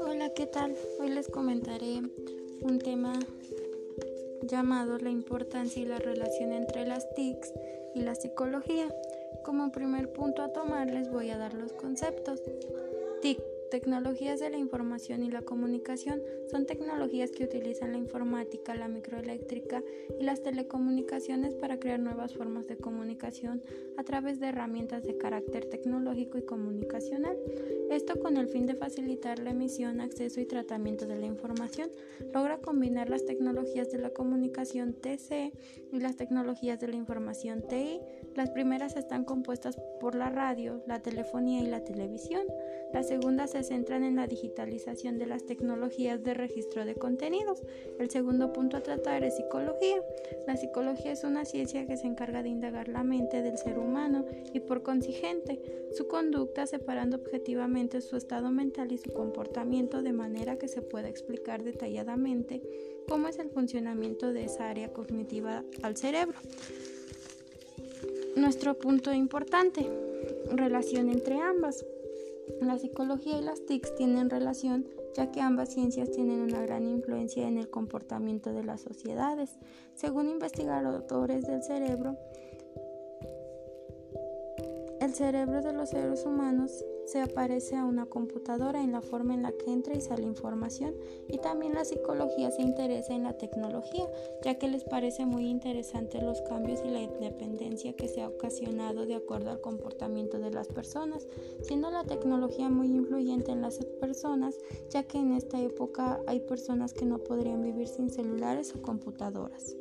Hola, ¿qué tal? Hoy les comentaré un tema llamado la importancia y la relación entre las TICs y la psicología. Como primer punto a tomar les voy a dar los conceptos. TIC Tecnologías de la información y la comunicación son tecnologías que utilizan la informática, la microeléctrica y las telecomunicaciones para crear nuevas formas de comunicación a través de herramientas de carácter tecnológico y comunicacional. Esto con el fin de facilitar la emisión, acceso y tratamiento de la información. Logra combinar las tecnologías de la comunicación TC y las tecnologías de la información TI. Las primeras están compuestas por la radio, la telefonía y la televisión. Las segundas se centran en la digitalización de las tecnologías de registro de contenidos. El segundo punto a tratar es psicología. La psicología es una ciencia que se encarga de indagar la mente del ser humano y por consiguiente su conducta separando objetivamente su estado mental y su comportamiento de manera que se pueda explicar detalladamente cómo es el funcionamiento de esa área cognitiva al cerebro. Nuestro punto importante, relación entre ambas. La psicología y las TICs tienen relación ya que ambas ciencias tienen una gran influencia en el comportamiento de las sociedades. Según investigadores del cerebro, el cerebro de los seres humanos se aparece a una computadora en la forma en la que entra y sale información y también la psicología se interesa en la tecnología ya que les parece muy interesante los cambios y la independencia que se ha ocasionado de acuerdo al comportamiento de las personas, siendo la tecnología muy influyente en las personas ya que en esta época hay personas que no podrían vivir sin celulares o computadoras.